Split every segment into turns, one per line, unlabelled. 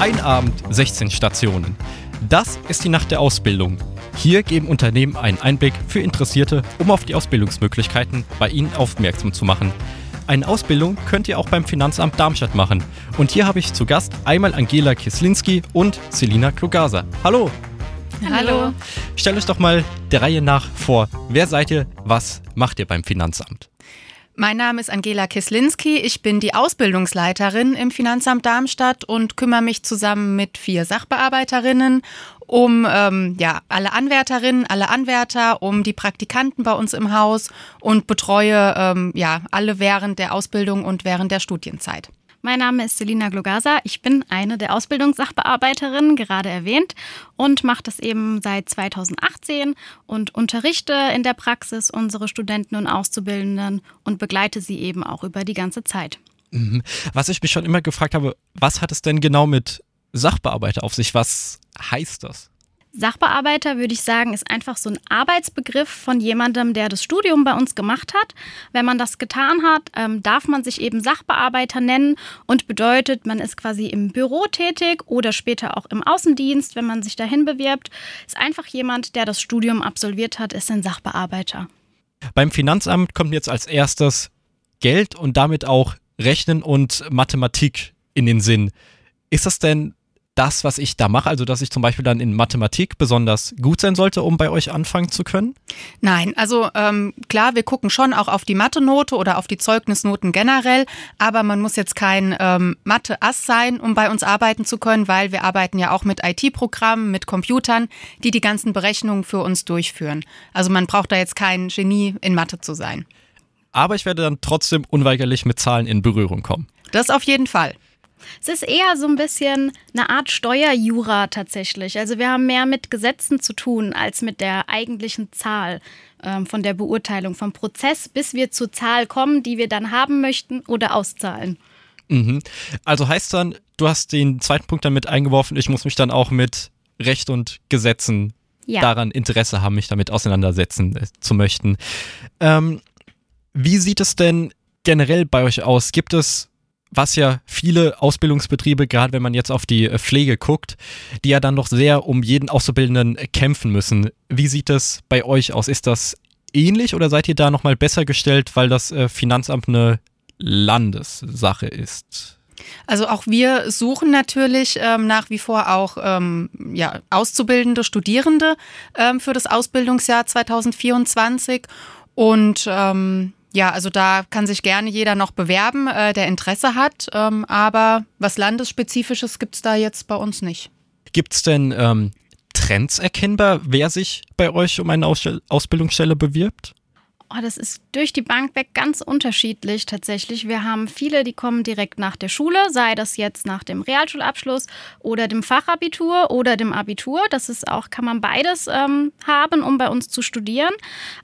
Ein Abend, 16 Stationen. Das ist die Nacht der Ausbildung. Hier geben Unternehmen einen Einblick für Interessierte, um auf die Ausbildungsmöglichkeiten bei ihnen aufmerksam zu machen. Eine Ausbildung könnt ihr auch beim Finanzamt Darmstadt machen. Und hier habe ich zu Gast einmal Angela Kislinski und Selina Klugasa. Hallo!
Hallo.
Stellt euch doch mal der Reihe nach vor. Wer seid ihr? Was macht ihr beim Finanzamt?
Mein Name ist Angela Kislinski. Ich bin die Ausbildungsleiterin im Finanzamt Darmstadt und kümmere mich zusammen mit vier Sachbearbeiterinnen um ähm, ja, alle Anwärterinnen, alle Anwärter, um die Praktikanten bei uns im Haus und betreue ähm, ja, alle während der Ausbildung und während der Studienzeit.
Mein Name ist Selina Glogasa. Ich bin eine der Ausbildungssachbearbeiterinnen, gerade erwähnt, und mache das eben seit 2018 und unterrichte in der Praxis unsere Studenten und Auszubildenden und begleite sie eben auch über die ganze Zeit.
Mhm. Was ich mich schon immer gefragt habe, was hat es denn genau mit Sachbearbeiter auf sich? Was heißt das?
Sachbearbeiter, würde ich sagen, ist einfach so ein Arbeitsbegriff von jemandem, der das Studium bei uns gemacht hat. Wenn man das getan hat, ähm, darf man sich eben Sachbearbeiter nennen und bedeutet, man ist quasi im Büro tätig oder später auch im Außendienst, wenn man sich dahin bewirbt. Ist einfach jemand, der das Studium absolviert hat, ist ein Sachbearbeiter.
Beim Finanzamt kommt jetzt als erstes Geld und damit auch Rechnen und Mathematik in den Sinn. Ist das denn das, was ich da mache, also dass ich zum Beispiel dann in Mathematik besonders gut sein sollte, um bei euch anfangen zu können?
Nein, also ähm, klar, wir gucken schon auch auf die Mathe-Note oder auf die Zeugnisnoten generell, aber man muss jetzt kein ähm, Mathe-Ass sein, um bei uns arbeiten zu können, weil wir arbeiten ja auch mit IT-Programmen, mit Computern, die die ganzen Berechnungen für uns durchführen. Also man braucht da jetzt kein Genie in Mathe zu sein.
Aber ich werde dann trotzdem unweigerlich mit Zahlen in Berührung kommen.
Das auf jeden Fall.
Es ist eher so ein bisschen eine Art Steuerjura tatsächlich. Also wir haben mehr mit Gesetzen zu tun als mit der eigentlichen Zahl ähm, von der Beurteilung vom Prozess, bis wir zur Zahl kommen, die wir dann haben möchten oder auszahlen.
Mhm. Also heißt dann, du hast den zweiten Punkt damit eingeworfen, ich muss mich dann auch mit Recht und Gesetzen ja. daran Interesse haben, mich damit auseinandersetzen äh, zu möchten. Ähm, wie sieht es denn generell bei euch aus? Gibt es was ja viele Ausbildungsbetriebe, gerade wenn man jetzt auf die äh, Pflege guckt, die ja dann doch sehr um jeden Auszubildenden äh, kämpfen müssen. Wie sieht das bei euch aus? Ist das ähnlich oder seid ihr da nochmal besser gestellt, weil das äh, Finanzamt eine Landessache ist?
Also auch wir suchen natürlich ähm, nach wie vor auch ähm, ja, auszubildende Studierende ähm, für das Ausbildungsjahr 2024 und ähm, ja, also da kann sich gerne jeder noch bewerben, äh, der Interesse hat. Ähm, aber was Landesspezifisches gibt es da jetzt bei uns nicht.
Gibt es denn ähm, Trends erkennbar, wer sich bei euch um eine Aus Ausbildungsstelle bewirbt?
Oh, das ist durch die Bank weg ganz unterschiedlich tatsächlich. Wir haben viele, die kommen direkt nach der Schule, sei das jetzt nach dem Realschulabschluss oder dem Fachabitur oder dem Abitur. Das ist auch, kann man beides ähm, haben, um bei uns zu studieren.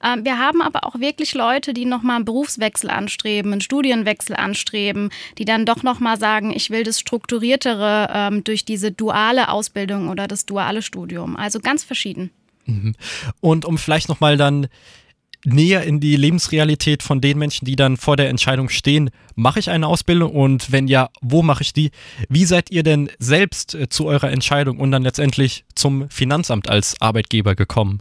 Ähm, wir haben aber auch wirklich Leute, die nochmal einen Berufswechsel anstreben, einen Studienwechsel anstreben, die dann doch nochmal sagen, ich will das Strukturiertere ähm, durch diese duale Ausbildung oder das duale Studium. Also ganz verschieden.
Mhm. Und um vielleicht nochmal dann näher in die Lebensrealität von den Menschen, die dann vor der Entscheidung stehen, mache ich eine Ausbildung und wenn ja, wo mache ich die? Wie seid ihr denn selbst äh, zu eurer Entscheidung und dann letztendlich zum Finanzamt als Arbeitgeber gekommen?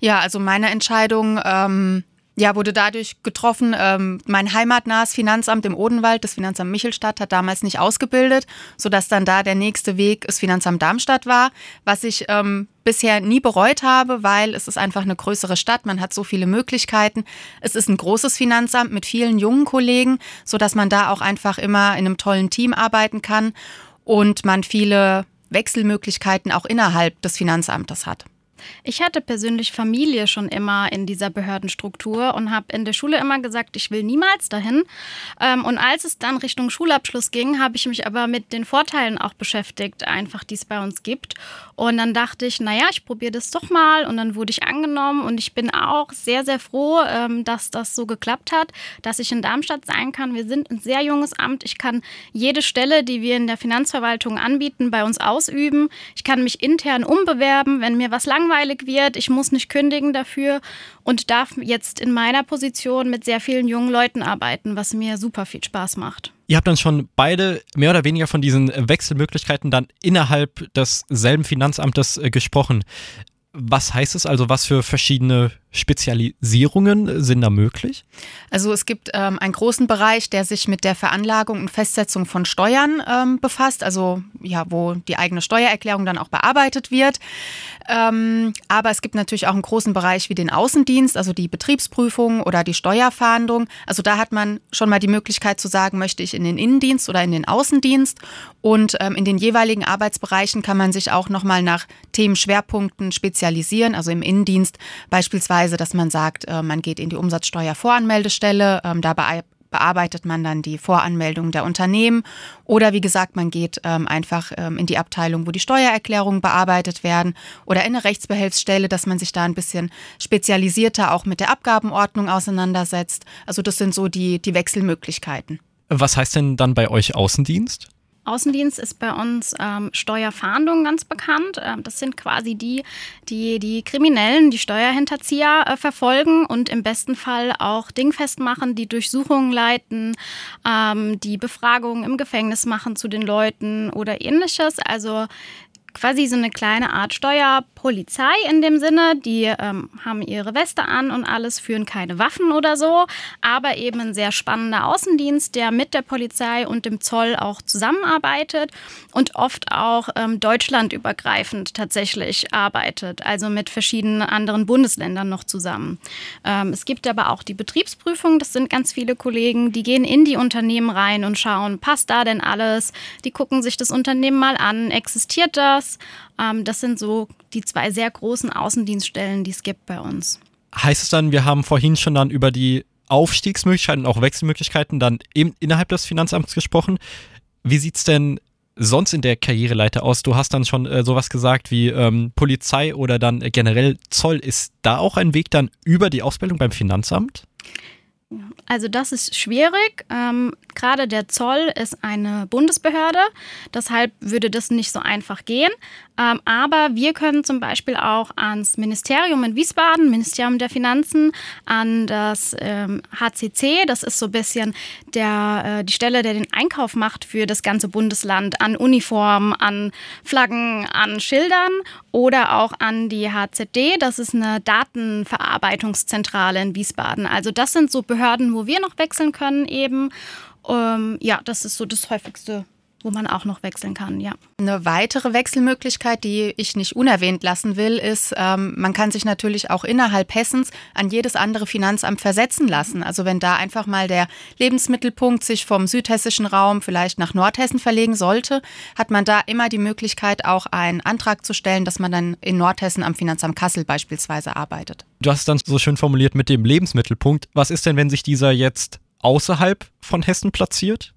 Ja, also meine Entscheidung ähm, ja, wurde dadurch getroffen. Ähm, mein heimatnahes Finanzamt im Odenwald, das Finanzamt Michelstadt, hat damals nicht ausgebildet, sodass dann da der nächste Weg das Finanzamt Darmstadt war, was ich ähm, bisher nie bereut habe, weil es ist einfach eine größere Stadt, man hat so viele Möglichkeiten. Es ist ein großes Finanzamt mit vielen jungen Kollegen, sodass man da auch einfach immer in einem tollen Team arbeiten kann und man viele Wechselmöglichkeiten auch innerhalb des Finanzamtes hat.
Ich hatte persönlich Familie schon immer in dieser Behördenstruktur und habe in der Schule immer gesagt, ich will niemals dahin. Ähm, und als es dann Richtung Schulabschluss ging, habe ich mich aber mit den Vorteilen auch beschäftigt, einfach die es bei uns gibt. Und dann dachte ich, naja, ich probiere das doch mal. Und dann wurde ich angenommen und ich bin auch sehr, sehr froh, ähm, dass das so geklappt hat, dass ich in Darmstadt sein kann. Wir sind ein sehr junges Amt. Ich kann jede Stelle, die wir in der Finanzverwaltung anbieten, bei uns ausüben. Ich kann mich intern umbewerben, wenn mir was langweilig wird. Ich muss nicht kündigen dafür und darf jetzt in meiner Position mit sehr vielen jungen Leuten arbeiten, was mir super viel Spaß macht.
Ihr habt dann schon beide mehr oder weniger von diesen Wechselmöglichkeiten dann innerhalb desselben Finanzamtes äh, gesprochen. Was heißt es also, was für verschiedene Spezialisierungen sind da möglich?
Also es gibt ähm, einen großen Bereich, der sich mit der Veranlagung und Festsetzung von Steuern ähm, befasst, also ja, wo die eigene Steuererklärung dann auch bearbeitet wird. Ähm, aber es gibt natürlich auch einen großen Bereich wie den Außendienst, also die Betriebsprüfung oder die Steuerfahndung. Also da hat man schon mal die Möglichkeit zu sagen, möchte ich in den Innendienst oder in den Außendienst. Und ähm, in den jeweiligen Arbeitsbereichen kann man sich auch nochmal nach Themenschwerpunkten spezialisieren. Also im Innendienst beispielsweise, dass man sagt, äh, man geht in die Umsatzsteuervoranmeldestelle, ähm, dabei bearbeitet man dann die Voranmeldung der Unternehmen oder wie gesagt, man geht ähm, einfach ähm, in die Abteilung, wo die Steuererklärungen bearbeitet werden oder in eine Rechtsbehelfsstelle, dass man sich da ein bisschen spezialisierter auch mit der Abgabenordnung auseinandersetzt. Also das sind so die, die Wechselmöglichkeiten.
Was heißt denn dann bei euch Außendienst?
Außendienst ist bei uns ähm, Steuerfahndung ganz bekannt. Ähm, das sind quasi die, die die Kriminellen, die Steuerhinterzieher äh, verfolgen und im besten Fall auch dingfest machen, die Durchsuchungen leiten, ähm, die Befragungen im Gefängnis machen zu den Leuten oder ähnliches. Also quasi so eine kleine Art Steuerpolizei in dem Sinne. Die ähm, haben ihre Weste an und alles, führen keine Waffen oder so, aber eben ein sehr spannender Außendienst, der mit der Polizei und dem Zoll auch zusammenarbeitet und oft auch ähm, deutschlandübergreifend tatsächlich arbeitet, also mit verschiedenen anderen Bundesländern noch zusammen. Ähm, es gibt aber auch die Betriebsprüfung, das sind ganz viele Kollegen, die gehen in die Unternehmen rein und schauen, passt da denn alles? Die gucken sich das Unternehmen mal an, existiert das? Das. Ähm, das sind so die zwei sehr großen Außendienststellen, die es gibt bei uns.
Heißt es dann, wir haben vorhin schon dann über die Aufstiegsmöglichkeiten und auch Wechselmöglichkeiten dann eben innerhalb des Finanzamts gesprochen. Wie sieht es denn sonst in der Karriereleiter aus? Du hast dann schon äh, sowas gesagt wie ähm, Polizei oder dann äh, generell Zoll. Ist da auch ein Weg dann über die Ausbildung beim Finanzamt?
Also das ist schwierig. Ähm, Gerade der Zoll ist eine Bundesbehörde, deshalb würde das nicht so einfach gehen. Ähm, aber wir können zum Beispiel auch ans Ministerium in Wiesbaden, Ministerium der Finanzen, an das ähm, HCC, das ist so ein bisschen der, äh, die Stelle, der den Einkauf macht für das ganze Bundesland, an Uniformen, an Flaggen, an Schildern oder auch an die HZD, das ist eine Datenverarbeitungszentrale in Wiesbaden. Also das sind so Behörden, wo wir noch wechseln können eben. Ähm, ja, das ist so das häufigste wo man auch noch wechseln kann, ja.
Eine weitere Wechselmöglichkeit, die ich nicht unerwähnt lassen will, ist, ähm, man kann sich natürlich auch innerhalb Hessens an jedes andere Finanzamt versetzen lassen. Also wenn da einfach mal der Lebensmittelpunkt sich vom südhessischen Raum vielleicht nach Nordhessen verlegen sollte, hat man da immer die Möglichkeit, auch einen Antrag zu stellen, dass man dann in Nordhessen am Finanzamt Kassel beispielsweise arbeitet.
Du hast es dann so schön formuliert mit dem Lebensmittelpunkt. Was ist denn, wenn sich dieser jetzt außerhalb von Hessen platziert?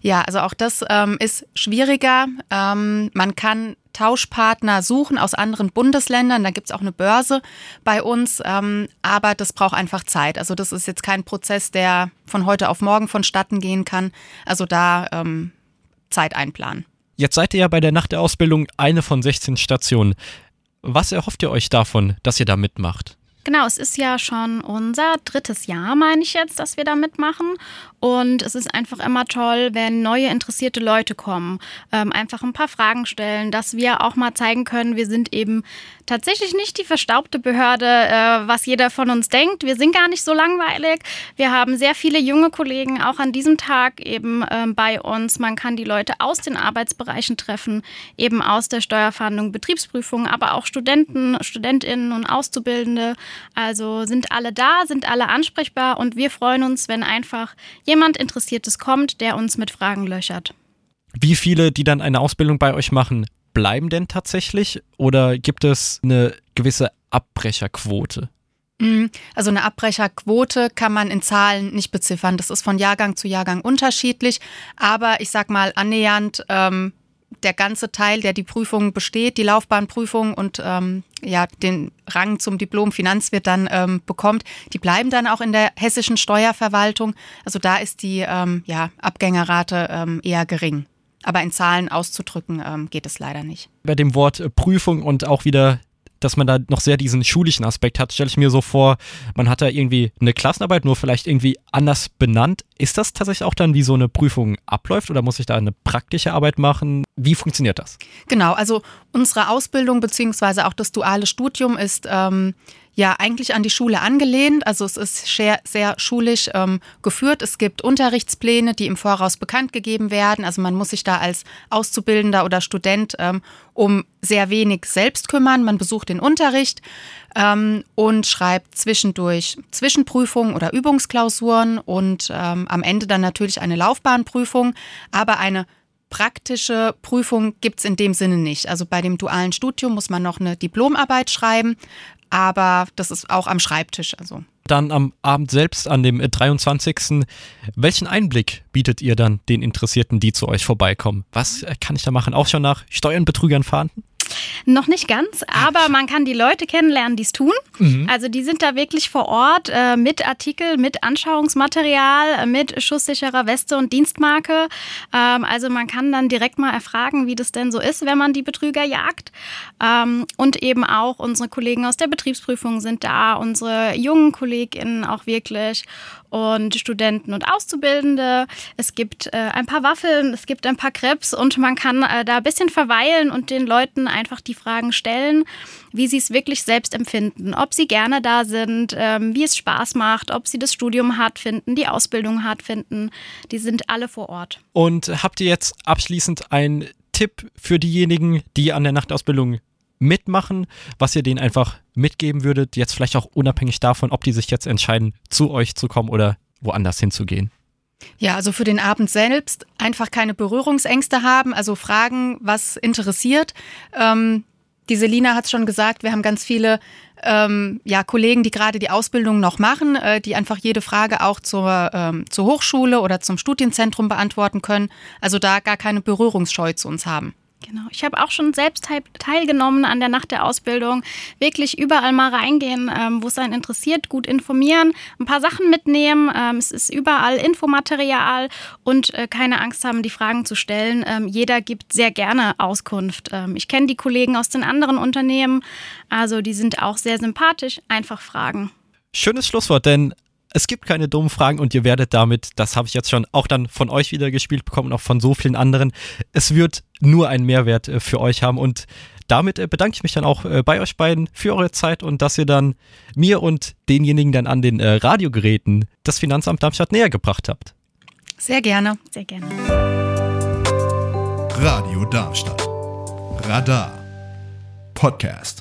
Ja, also auch das ähm, ist schwieriger. Ähm, man kann Tauschpartner suchen aus anderen Bundesländern. Da gibt es auch eine Börse bei uns, ähm, aber das braucht einfach Zeit. Also das ist jetzt kein Prozess, der von heute auf morgen vonstatten gehen kann. Also da ähm, Zeit einplanen.
Jetzt seid ihr ja bei der Nacht der Ausbildung eine von 16 Stationen. Was erhofft ihr euch davon, dass ihr da mitmacht?
Genau, es ist ja schon unser drittes Jahr, meine ich jetzt, dass wir da mitmachen. Und es ist einfach immer toll, wenn neue interessierte Leute kommen, ähm, einfach ein paar Fragen stellen, dass wir auch mal zeigen können, wir sind eben tatsächlich nicht die verstaubte Behörde, äh, was jeder von uns denkt. Wir sind gar nicht so langweilig. Wir haben sehr viele junge Kollegen auch an diesem Tag eben ähm, bei uns. Man kann die Leute aus den Arbeitsbereichen treffen, eben aus der Steuerfahndung, Betriebsprüfung, aber auch Studenten, Studentinnen und Auszubildende. Also sind alle da, sind alle ansprechbar und wir freuen uns, wenn einfach jemand Interessiertes kommt, der uns mit Fragen löchert.
Wie viele, die dann eine Ausbildung bei euch machen, bleiben denn tatsächlich? Oder gibt es eine gewisse Abbrecherquote?
Mhm. Also eine Abbrecherquote kann man in Zahlen nicht beziffern. Das ist von Jahrgang zu Jahrgang unterschiedlich. Aber ich sag mal annähernd ähm, der ganze Teil, der die Prüfung besteht, die Laufbahnprüfung und ähm, ja den Rang zum Diplom Finanzwirt dann ähm, bekommt, die bleiben dann auch in der hessischen Steuerverwaltung. Also da ist die ähm, ja, Abgängerrate ähm, eher gering. Aber in Zahlen auszudrücken ähm, geht es leider nicht.
Bei dem Wort äh, Prüfung und auch wieder dass man da noch sehr diesen schulischen Aspekt hat, stelle ich mir so vor, man hat da irgendwie eine Klassenarbeit, nur vielleicht irgendwie anders benannt. Ist das tatsächlich auch dann, wie so eine Prüfung abläuft oder muss ich da eine praktische Arbeit machen? Wie funktioniert das?
Genau, also unsere Ausbildung beziehungsweise auch das duale Studium ist ähm, ja eigentlich an die Schule angelehnt. Also es ist sehr, sehr schulisch ähm, geführt. Es gibt Unterrichtspläne, die im Voraus bekannt gegeben werden. Also man muss sich da als Auszubildender oder Student ähm, um sehr wenig selbst kümmern. Man besucht den Unterricht ähm, und schreibt zwischendurch Zwischenprüfungen oder Übungsklausuren und ähm, am Ende dann natürlich eine Laufbahnprüfung, aber eine praktische Prüfung gibt es in dem Sinne nicht. Also bei dem dualen Studium muss man noch eine Diplomarbeit schreiben, aber das ist auch am Schreibtisch. Also.
Dann am Abend selbst, an dem 23. Welchen Einblick bietet ihr dann den Interessierten, die zu euch vorbeikommen? Was kann ich da machen? Auch schon nach Steuernbetrügern fahren?
Noch nicht ganz, aber man kann die Leute kennenlernen, die es tun. Mhm. Also die sind da wirklich vor Ort äh, mit Artikel, mit Anschauungsmaterial, äh, mit schusssicherer Weste und Dienstmarke. Ähm, also man kann dann direkt mal erfragen, wie das denn so ist, wenn man die Betrüger jagt. Ähm, und eben auch unsere Kollegen aus der Betriebsprüfung sind da, unsere jungen KollegInnen auch wirklich und Studenten und Auszubildende. Es gibt äh, ein paar Waffeln, es gibt ein paar Krebs und man kann äh, da ein bisschen verweilen und den Leuten einfach die Fragen stellen, wie sie es wirklich selbst empfinden, ob sie gerne da sind, ähm, wie es Spaß macht, ob sie das Studium hart finden, die Ausbildung hart finden. Die sind alle vor Ort.
Und habt ihr jetzt abschließend einen Tipp für diejenigen, die an der Nachtausbildung mitmachen, was ihr denen einfach mitgeben würdet, jetzt vielleicht auch unabhängig davon, ob die sich jetzt entscheiden, zu euch zu kommen oder woanders hinzugehen?
Ja, also für den Abend selbst einfach keine Berührungsängste haben, also fragen, was interessiert. Ähm, die Selina hat es schon gesagt, wir haben ganz viele ähm, ja, Kollegen, die gerade die Ausbildung noch machen, äh, die einfach jede Frage auch zur, ähm, zur Hochschule oder zum Studienzentrum beantworten können. Also da gar keine Berührungsscheu zu uns haben.
Genau. Ich habe auch schon selbst teilgenommen an der Nacht der Ausbildung. Wirklich überall mal reingehen, ähm, wo es einen interessiert, gut informieren, ein paar Sachen mitnehmen. Ähm, es ist überall Infomaterial und äh, keine Angst haben, die Fragen zu stellen. Ähm, jeder gibt sehr gerne Auskunft. Ähm, ich kenne die Kollegen aus den anderen Unternehmen, also die sind auch sehr sympathisch. Einfach fragen.
Schönes Schlusswort, denn es gibt keine dummen Fragen und ihr werdet damit, das habe ich jetzt schon auch dann von euch wieder gespielt bekommen und auch von so vielen anderen, es wird nur einen Mehrwert äh, für euch haben und damit äh, bedanke ich mich dann auch äh, bei euch beiden für eure Zeit und dass ihr dann mir und denjenigen dann an den Radiogeräten das Finanzamt Darmstadt näher gebracht habt.
Sehr gerne.
Sehr gerne.
Radio Darmstadt. Radar. Podcast.